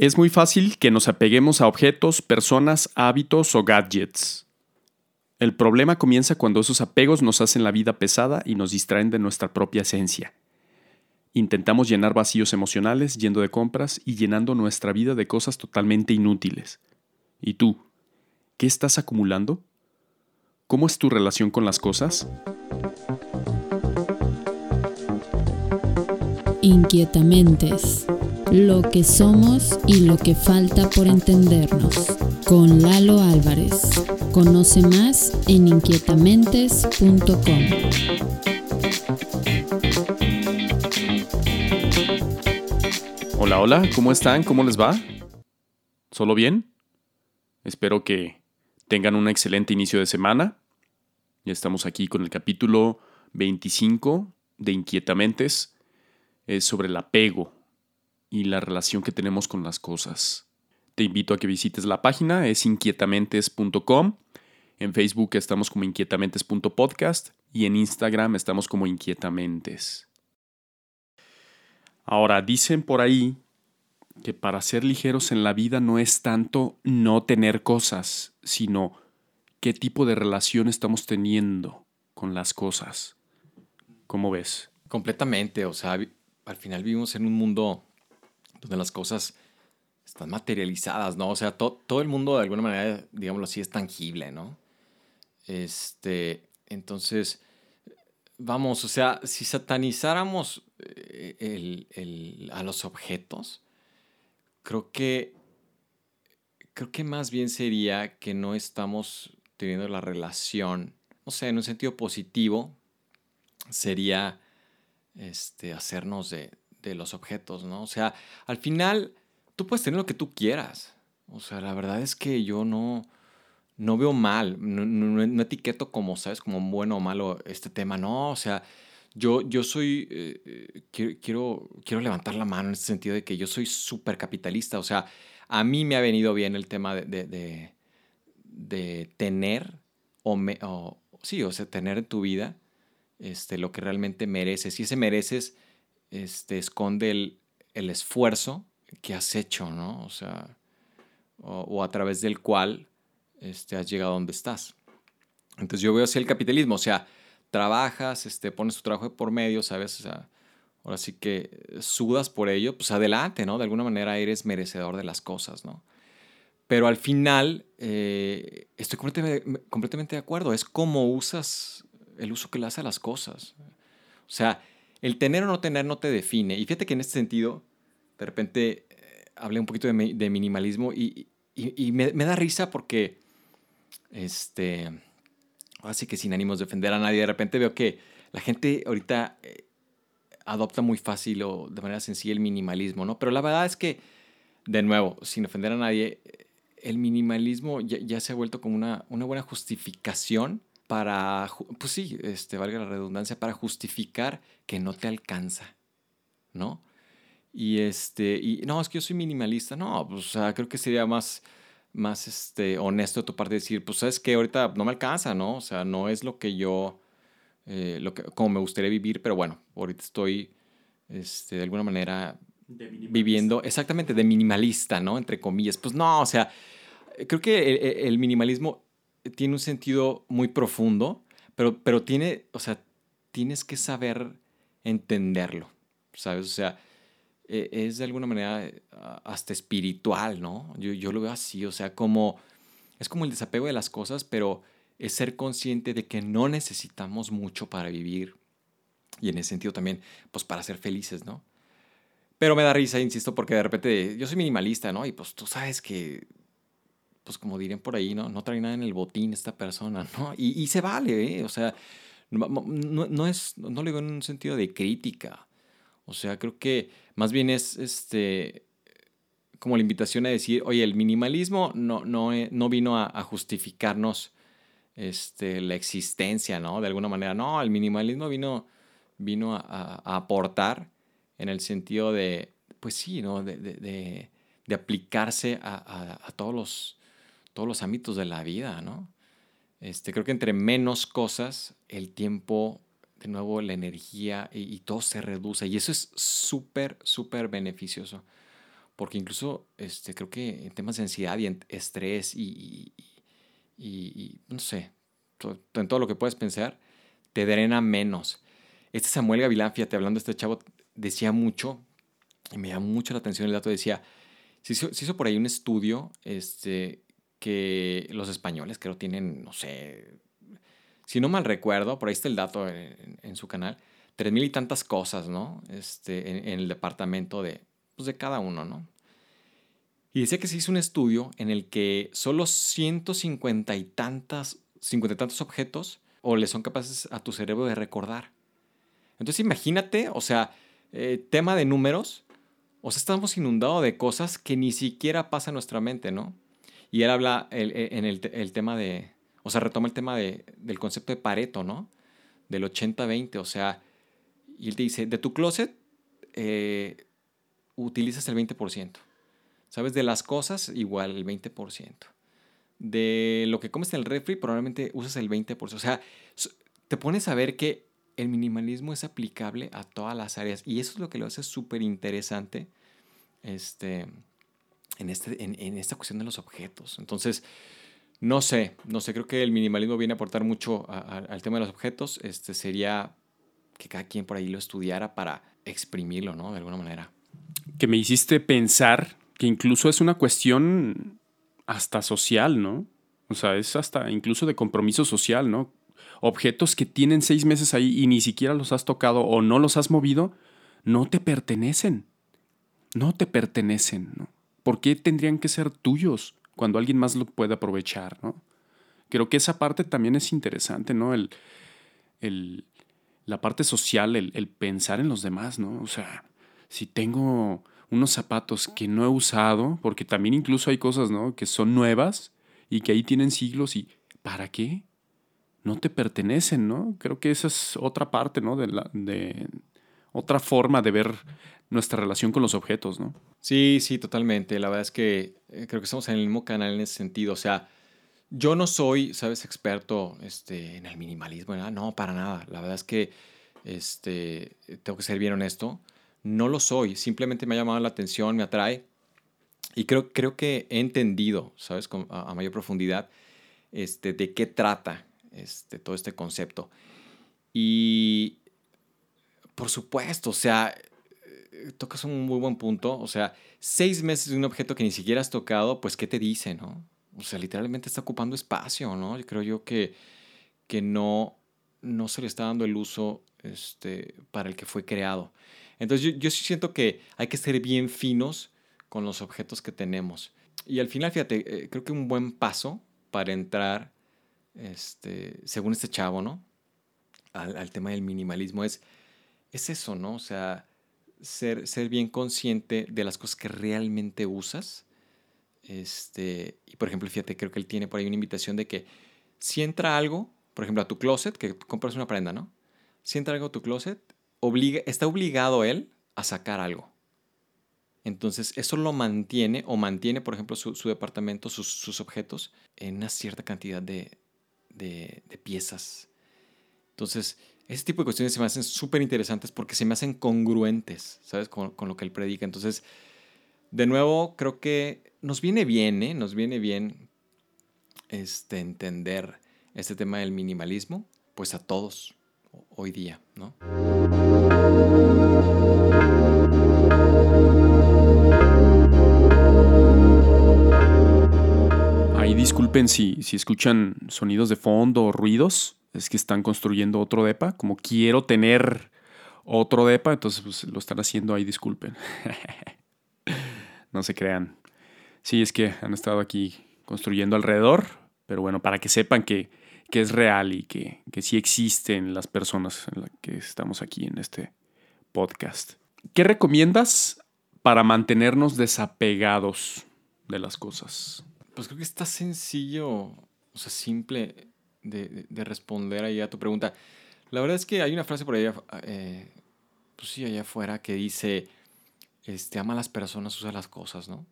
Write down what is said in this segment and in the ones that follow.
Es muy fácil que nos apeguemos a objetos, personas, hábitos o gadgets. El problema comienza cuando esos apegos nos hacen la vida pesada y nos distraen de nuestra propia esencia. Intentamos llenar vacíos emocionales yendo de compras y llenando nuestra vida de cosas totalmente inútiles. ¿Y tú? ¿Qué estás acumulando? ¿Cómo es tu relación con las cosas? Inquietamente lo que somos y lo que falta por entendernos. Con Lalo Álvarez. Conoce más en inquietamentes.com. Hola, hola, ¿cómo están? ¿Cómo les va? ¿Solo bien? Espero que tengan un excelente inicio de semana. Ya estamos aquí con el capítulo 25 de Inquietamentes. Es sobre el apego y la relación que tenemos con las cosas. Te invito a que visites la página, es inquietamentes.com. En Facebook estamos como inquietamentes.podcast y en Instagram estamos como inquietamentes. Ahora, dicen por ahí que para ser ligeros en la vida no es tanto no tener cosas, sino qué tipo de relación estamos teniendo con las cosas. ¿Cómo ves? Completamente, o sea, al final vivimos en un mundo donde las cosas están materializadas, ¿no? O sea, todo el mundo de alguna manera, digámoslo así, es tangible, ¿no? Este, entonces, vamos, o sea, si satanizáramos eh, a los objetos, creo que, creo que más bien sería que no estamos teniendo la relación, no sé, en un sentido positivo, sería este, hacernos de, de los objetos, ¿no? O sea, al final tú puedes tener lo que tú quieras. O sea, la verdad es que yo no, no veo mal, no, etiqueto como, ¿sabes? Como bueno o malo este tema, no, o sea, yo, yo soy, eh, eh, quiero, quiero, levantar la mano en este sentido de que yo soy súper capitalista, o sea, a mí me ha venido bien el tema de, de, tener, o, me, o, sí, o sea, tener en tu vida este, lo que realmente mereces. Y ese mereces este, esconde el, esfuerzo que has hecho, ¿no? O sea, o, a través del cual este, has llegado a donde estás. Entonces yo veo así el capitalismo, o sea, trabajas, este, pones tu trabajo por medio, ¿sabes? O sea, ahora sí que sudas por ello, pues adelante, ¿no? De alguna manera eres merecedor de las cosas, ¿no? Pero al final, eh, estoy completamente, completamente de acuerdo, es cómo usas, el uso que le hace a las cosas. O sea, el tener o no tener no te define. Y fíjate que en este sentido, de repente eh, hablé un poquito de, minimalismo y, me, da risa porque, este, así que sin ánimos de ofender a nadie, de repente veo que la gente ahorita eh, adopta muy fácil o de manera sencilla el minimalismo, ¿no? Pero la verdad es que, de nuevo, sin ofender a nadie, el minimalismo ya, se ha vuelto como una, una buena justificación para, pues sí, este, valga la redundancia, para justificar que no te alcanza, ¿no? Y este, y no, es que yo soy minimalista, no, pues creo que sería más, más este, honesto de tu parte decir, pues sabes que ahorita no me alcanza, ¿no? O sea, no es lo que yo, eh, lo que, como me gustaría vivir, pero bueno, ahorita estoy, este, de alguna manera viviendo, exactamente, de minimalista, ¿no? Entre comillas. Pues no, o sea, creo que el minimalismo tiene un sentido muy profundo, pero, pero tiene, o sea, tienes que saber entenderlo, ¿sabes? O sea, e, es de alguna manera eh, hasta espiritual, ¿no? Yo, yo lo veo así, o sea, como, es como el desapego de las cosas, pero es ser consciente de que no necesitamos mucho para vivir y en ese sentido también, pues para ser felices, ¿no? Pero me da risa, insisto, porque de repente yo soy minimalista, ¿no? Y pues tú sabes que pues como dirían por ahí, ¿no? No trae nada en el botín esta persona, ¿no? Y, se vale, ¿eh? O sea, no, es, no lo digo en un sentido de crítica. O sea, creo que más bien es este como la invitación a decir, oye, el minimalismo no, no, eh, no vino a, justificarnos este, la existencia, ¿no? De alguna manera, no, el minimalismo vino, vino a, aportar en el sentido de, pues sí, ¿no? De, de, de aplicarse a, a, todos los todos los ámbitos de la vida, ¿no? Este, creo que entre menos cosas, el tiempo, de nuevo, la energía y, todo se reduce. Y eso es súper, súper beneficioso. porque incluso este, creo que en temas de ansiedad y estrés y, no sé, en todo lo que puedes pensar, te drena menos. Este Samuel Gavilán, fíjate, hablando de este chavo, decía mucho, y me llamó mucho la atención el dato, decía, se hizo, por ahí un estudio este, que los españoles creo tienen, no sé, si no mal recuerdo, por ahí está el dato en, su canal, tres mil y tantas cosas, ¿no? Este, en, el departamento de, pues, de cada uno, ¿no? Y decía que se hizo un estudio en el que solo 150 y tantas, 50 y tantos objetos o le son capaces a tu cerebro de recordar. Entonces imagínate, o sea, eh, tema de números, o sea, estamos inundados de cosas que ni siquiera pasa en nuestra mente, ¿no? Y él habla e, en el, tema de, o sea, retoma el tema de, del concepto de Pareto, ¿no? Del 80-20, o sea, y él te dice, de tu closet eh, utilizas el 20%. ¿Sabes? De las cosas, igual el 20%. De lo que comes en el refri, probablemente usas el 20%. O sea, te pones a ver que el minimalismo es aplicable a todas las áreas. Y eso es lo que lo hace súper interesante este, en, este, en, esta cuestión de los objetos. Entonces, no sé, no sé, creo que el minimalismo viene a aportar mucho al tema de los objetos. Este sería que cada quien por ahí lo estudiara para exprimirlo, ¿no? De alguna manera. Que me hiciste pensar que incluso es una cuestión hasta social, ¿no? O sea, es hasta incluso de compromiso social, ¿no? Objetos que tienen seis meses ahí y ni siquiera los has tocado o no los has movido, no te pertenecen. No te pertenecen, ¿no? ¿Por qué tendrían que ser tuyos cuando alguien más lo puede aprovechar, ¿no? Creo que esa parte también es interesante, ¿no? El, el, la parte social, el, pensar en los demás, ¿no? O sea, si tengo unos zapatos que no he usado, porque también incluso hay cosas, ¿no? Que son nuevas y que ahí tienen siglos y ¿para qué? No te pertenecen, ¿no? Creo que esa es otra parte, ¿no? De, la, de otra forma de ver nuestra relación con los objetos, ¿no? Sí, sí, totalmente. La verdad es que eh, creo que estamos en el mismo canal en ese sentido. O sea, yo no soy, ¿sabes?, experto este, en el minimalismo. No, para nada. La verdad es que este, tengo que ser bien honesto no lo soy, simplemente me ha llamado la atención, me atrae. Y creo, creo que he entendido, ¿sabes? a, mayor profundidad, este, de qué trata este, todo este concepto. Y, por supuesto, o sea, eh, tocas un muy buen punto. O sea, seis meses de un objeto que ni siquiera has tocado, pues, ¿qué te dice, no? O sea, literalmente está ocupando espacio, ¿no? Yo creo yo que, que no, no se le está dando el uso este, para el que fue creado. Entonces yo, sí siento que hay que ser bien finos con los objetos que tenemos. Y al final, fíjate, eh, creo que un buen paso para entrar, este, según este chavo, ¿no? Al, tema del minimalismo es, es eso, ¿no? O sea, ser, ser bien consciente de las cosas que realmente usas. Este, y por ejemplo, fíjate, creo que él tiene por ahí una invitación de que si entra algo, por ejemplo, a tu closet, que compras una prenda, ¿no? Si entra algo a tu closet, está obligado él a sacar algo. Entonces, eso lo mantiene o mantiene, por ejemplo, su, departamento, sus, objetos, en una cierta cantidad de, piezas. Entonces, ese tipo de cuestiones se me hacen súper interesantes porque se me hacen congruentes, ¿sabes? Con, lo que él predica. Entonces, de nuevo, creo que nos viene bien, ¿eh? Nos viene bien este, entender este tema del minimalismo, pues a todos hoy día, ¿no? Ahí disculpen si, si escuchan sonidos de fondo o ruidos, es que están construyendo otro depa, como quiero tener otro depa, entonces pues, lo están haciendo ahí, disculpen. no se crean. Sí, es que han estado aquí construyendo alrededor, pero bueno, para que sepan que que es real y que, que sí existen las personas en las que estamos aquí en este podcast. ¿Qué recomiendas para mantenernos desapegados de las cosas? Pues creo que está sencillo, o sea, simple de, responder ahí a tu pregunta. La verdad es que hay una frase por ahí, eh, pues sí, allá afuera, que dice, este, ama a las personas, usa las cosas, ¿no?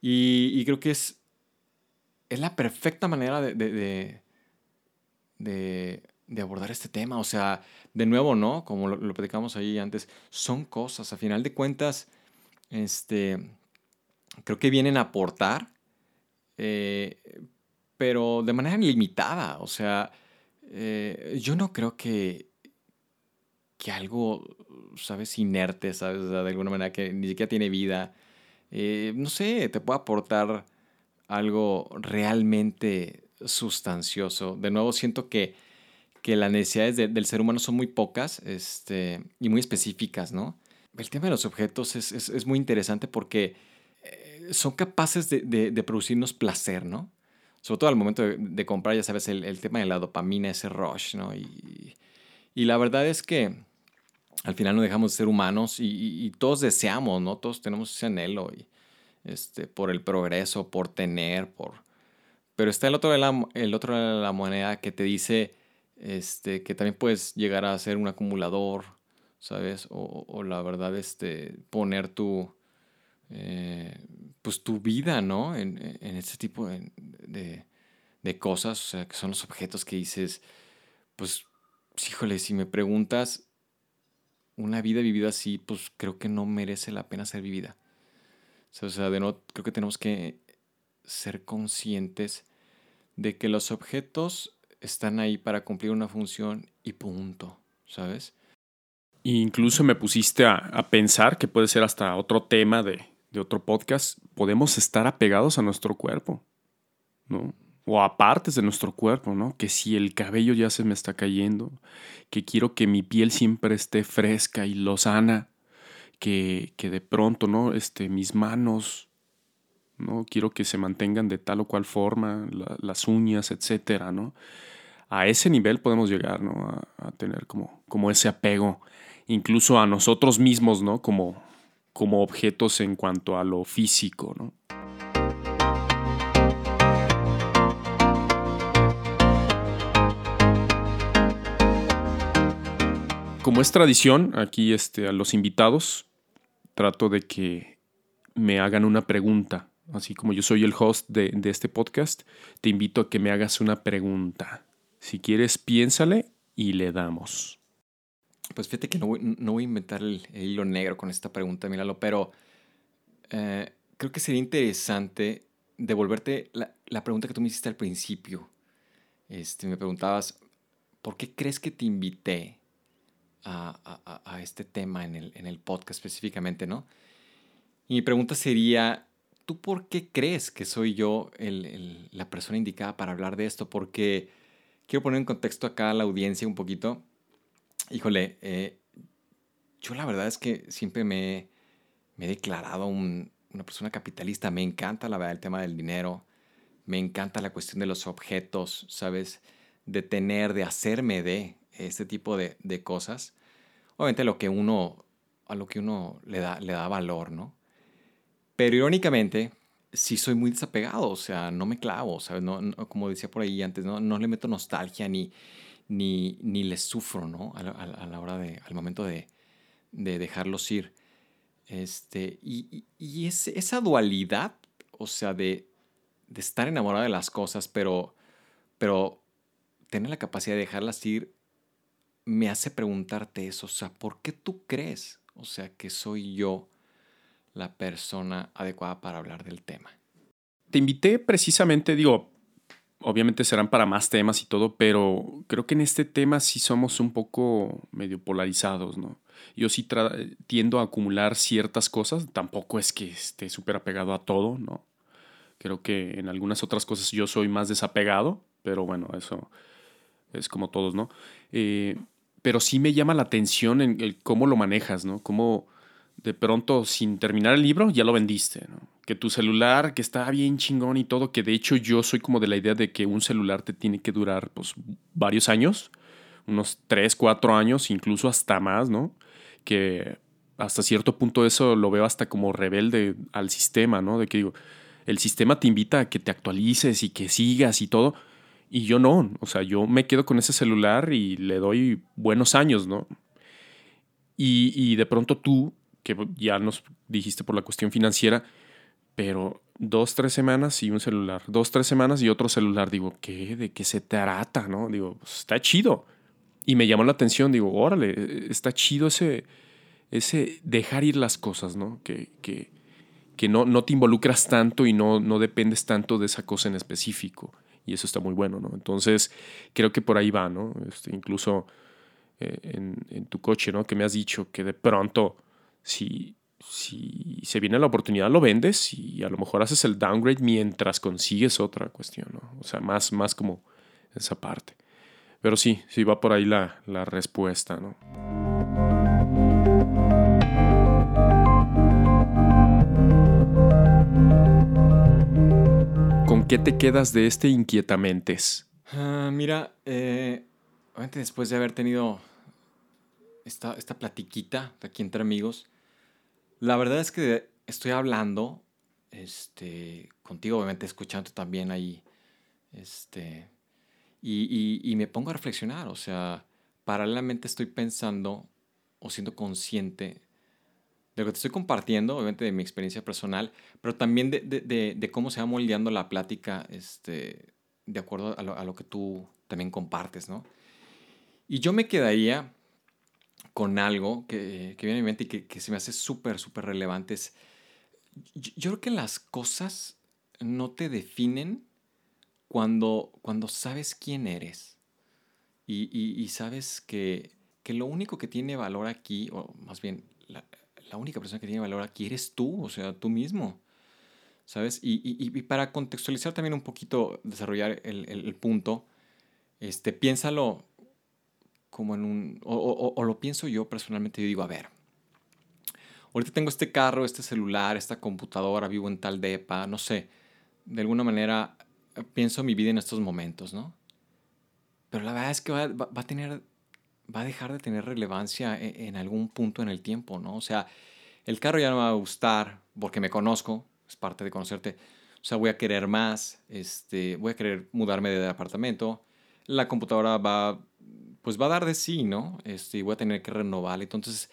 Y, creo que es, es la perfecta manera de, de, abordar este tema. O sea, de nuevo, ¿no? Como lo, lo platicamos ahí antes, son cosas. A final de cuentas, Este, creo que vienen a aportar, eh, pero de manera limitada. O sea, eh, yo no creo que, que algo, ¿sabes? Inerte, ¿sabes? de alguna manera que ni siquiera tiene vida. Eh, no sé, te puede aportar algo realmente sustancioso. De nuevo, siento que, que las necesidades del ser humano son muy pocas este, y muy específicas, ¿no? El tema de los objetos es, es, muy interesante porque eh, son capaces de, de, producirnos placer, ¿no? Sobre todo al momento de, comprar, ya sabes, el, tema de la dopamina, ese rush, ¿no? Y, y la verdad es que al final no dejamos de ser humanos y, todos deseamos, ¿no? Todos tenemos ese anhelo este, por el progreso, por tener, por... Pero está el otro de el otro de la moneda que te dice este, que también puedes llegar a ser un acumulador, ¿sabes? O, la verdad, este, poner tu, eh, pues tu vida, ¿no? En, este tipo de, de, cosas, o sea, que son los objetos que dices, pues, híjole, si me preguntas, una vida vivida así, pues creo que no merece la pena ser vivida. O sea, de no, creo que tenemos que ser conscientes de que los objetos están ahí para cumplir una función y punto, ¿sabes? incluso me pusiste a, pensar que puede ser hasta otro tema de, de, otro podcast. Podemos estar apegados a nuestro cuerpo, ¿no? O a partes de nuestro cuerpo, ¿no? Que si el cabello ya se me está cayendo, que quiero que mi piel siempre esté fresca y lozana, que, que de pronto, ¿no? Este, mis manos, ¿no? Quiero que se mantengan de tal o cual forma, las uñas, etcétera, ¿no? A ese nivel podemos llegar, ¿no? A, tener como, como ese apego, incluso a nosotros mismos, ¿no? Como, como objetos en cuanto a lo físico, ¿no? como es tradición, aquí este, a los invitados trato de que me hagan una pregunta. Así como yo soy el host de, este podcast, te invito a que me hagas una pregunta. Si quieres, piénsale y le damos. Pues fíjate que no voy, a inventar el, hilo negro con esta pregunta, míralo, pero eh, creo que sería interesante devolverte la, la, pregunta que tú me hiciste al principio. Este, me preguntabas, ¿por qué crees que te invité a, este tema en el, en el, podcast específicamente, ¿no? Y mi pregunta sería, ¿tú por qué crees que soy yo el, la persona indicada para hablar de esto? Porque quiero poner en contexto acá a la audiencia un poquito. Híjole, eh, yo la verdad es que siempre me, he declarado una persona capitalista. Me encanta la verdad el tema del dinero. Me encanta la cuestión de los objetos, ¿sabes? De tener, de hacerme de este tipo de, de cosas obviamente lo que uno, a lo que uno le da, le da valor, ¿no? Pero irónicamente, sí soy muy desapegado, o sea, no me clavo, ¿sabes? No, como decía por ahí antes, no, no le meto nostalgia ni, ni, ni le sufro, ¿no? A, la hora de, al momento de, de dejarlos ir. Este, y, y, esa dualidad, o sea, de, de, estar enamorado de las cosas, pero, pero tener la capacidad de dejarlas ir me hace preguntarte eso, o sea, ¿por qué tú crees, o sea, que soy yo la persona adecuada para hablar del tema? Te invité precisamente, digo, obviamente serán para más temas y todo, pero creo que en este tema sí somos un poco medio polarizados, ¿no? Yo sí tiendo a acumular ciertas cosas, tampoco es que esté súper apegado a todo, ¿no? Creo que en algunas otras cosas yo soy más desapegado, pero bueno, eso es como todos, ¿no? Eh, pero sí me llama la atención en cómo lo manejas, ¿no? Cómo de pronto, sin terminar el libro, ya lo vendiste, ¿no? Que tu celular, que está bien chingón y todo, que de hecho yo soy como de la idea de que un celular te tiene que durar, pues, varios años, unos 3, 4 años, incluso hasta más, ¿no? Que hasta cierto punto eso lo veo hasta como rebelde al sistema, ¿no? De que digo, el sistema te invita a que te actualices y que sigas y todo, y yo no, o sea, yo me quedo con ese celular y le doy buenos años, ¿no? Y, de pronto tú, que ya nos dijiste por la cuestión financiera, pero dos, tres semanas y un celular, dos, tres semanas y otro celular, digo, ¿qué? ¿De qué se trata? ¿No? Digo, pues, está chido. Y me llamó la atención, digo, órale, está chido ese, ese dejar ir las cosas, ¿no? Que, que, que no, no te involucras tanto y no, no dependes tanto de esa cosa en específico. Y eso está muy bueno, ¿no? Entonces, creo que por ahí va, ¿no? Este, incluso eh, en, en, tu coche, ¿no? Que me has dicho que de pronto, si, si se viene la oportunidad, lo vendes y a lo mejor haces el downgrade mientras consigues otra cuestión, ¿no? O sea, más, más como esa parte. Pero sí, sí va por ahí la, la respuesta, ¿no? ¿Con qué te quedas de este inquietamentes? Uh, mira, eh, después de haber tenido esta, esta platiquita aquí entre amigos, la verdad es que estoy hablando este, contigo, obviamente escuchando también ahí, este, y, me pongo a reflexionar, o sea, paralelamente estoy pensando o siendo consciente de lo que te estoy compartiendo, obviamente de mi experiencia personal, pero también de, cómo se va moldeando la plática este, de acuerdo a lo, a lo, que tú también compartes, ¿no? Y yo me quedaría con algo que, viene a mi mente y que, se me hace súper, súper relevante. Es, yo, creo que las cosas no te definen cuando, cuando sabes quién eres y, sabes que, que, lo único que tiene valor aquí, o más bien la, única persona que tiene valor aquí eres tú, o sea, tú mismo. ¿Sabes? Y, para contextualizar también un poquito, desarrollar el, el, el punto, este, piénsalo como en un, o, lo pienso yo personalmente, yo digo, a ver, ahorita tengo este carro, este celular, esta computadora, vivo en tal depa, no sé, de alguna manera eh, pienso mi vida en estos momentos, ¿no? Pero la verdad es que va, va, a tener, va a dejar de tener relevancia en, en, algún punto en el tiempo, ¿no? O sea, el carro ya no me va a gustar porque me conozco, es parte de conocerte. O sea, voy a querer más, este, voy a querer mudarme de apartamento. La computadora va pues va a dar de sí, ¿no? Este, y voy a tener que renovar. Entonces,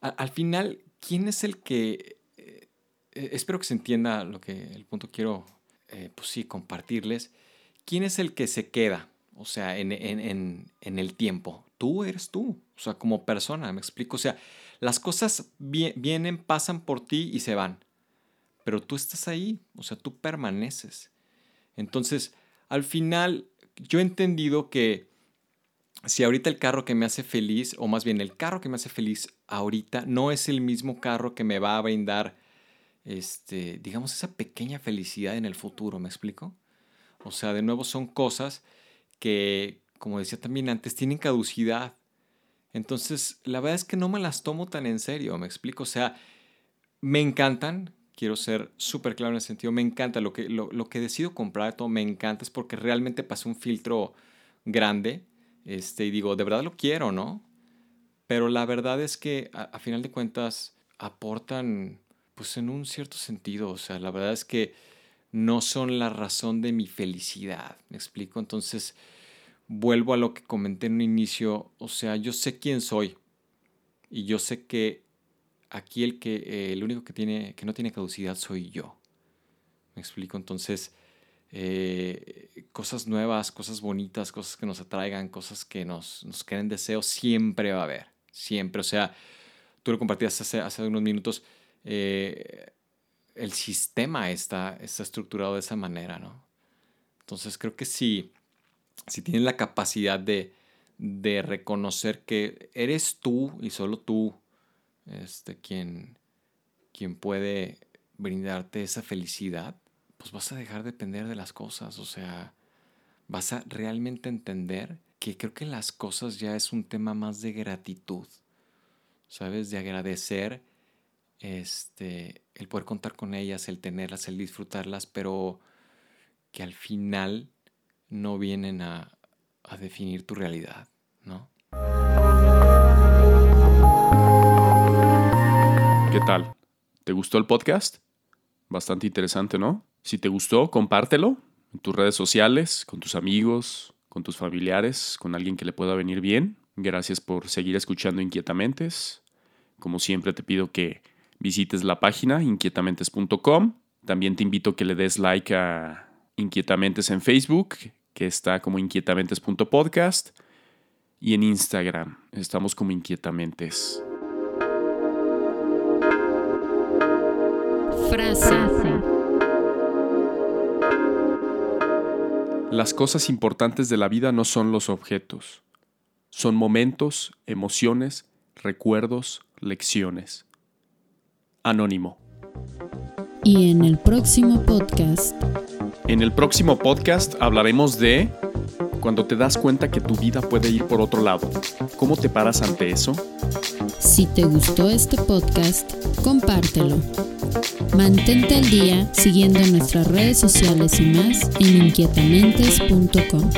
al final, ¿quién es el que... Eh, espero que se entienda lo que el punto quiero, eh, pues sí, compartirles. ¿Quién es el que se queda? O sea, en, en, en, en, el tiempo. Tú eres tú. O sea, como persona, me explico. O sea, las cosas vienen, pasan por ti y se van. Pero tú estás ahí. O sea, tú permaneces. Entonces, al final, yo he entendido que si ahorita el carro que me hace feliz, o más bien el carro que me hace feliz ahorita, no es el mismo carro que me va a brindar, este, digamos, esa pequeña felicidad en el futuro, ¿me explico? O sea, de nuevo son cosas que, como decía también antes, tienen caducidad. Entonces, la verdad es que no me las tomo tan en serio, ¿me explico? O sea, me encantan, quiero ser súper claro en ese sentido, me encanta lo que, lo, lo que decido comprar, todo me encanta, es porque realmente pasé un filtro grande este, y digo, de verdad lo quiero, ¿no? Pero la verdad es que a, final de cuentas aportan, pues en un cierto sentido, o sea, la verdad es que no son la razón de mi felicidad, ¿me explico? Entonces, vuelvo a lo que comenté en un inicio, o sea, yo sé quién soy y yo sé que aquí el que, eh, el único que, tiene, que no tiene caducidad soy yo, ¿me explico? Entonces, eh, cosas nuevas, cosas bonitas, cosas que nos atraigan, cosas que nos, nos creen deseo, siempre va a haber, siempre. O sea, tú lo compartías hace, hace unos minutos, eh, el sistema está, está estructurado de esa manera, ¿no? Entonces creo que si, si tienes la capacidad de, de reconocer que eres tú y solo tú este, quien, quien puede brindarte esa felicidad, pues vas a dejar de depender de las cosas, o sea, vas a realmente entender que creo que las cosas ya es un tema más de gratitud, ¿sabes? De agradecer este, el poder contar con ellas, el tenerlas, el disfrutarlas, pero que al final no vienen a, a definir tu realidad, ¿no? ¿Qué tal? ¿Te gustó el podcast? Bastante interesante, ¿no? Si te gustó, compártelo en tus redes sociales, con tus amigos, con tus familiares, con alguien que le pueda venir bien. Gracias por seguir escuchando Inquietamentes. Como siempre te pido que visites la página inquietamentes.com. También te invito a que le des like a Inquietamentes en Facebook, que está como inquietamentes.podcast, y en Instagram. Estamos como Inquietamentes. Las cosas importantes de la vida no son los objetos. Son momentos, emociones, recuerdos, lecciones. Anónimo. Y en el próximo podcast, En el próximo podcast hablaremos de cuando te das cuenta que tu vida puede ir por otro lado. ¿Cómo te paras ante eso? si te gustó este podcast, compártelo. Mantente al día siguiendo nuestras redes sociales y más en inquietamentes.com.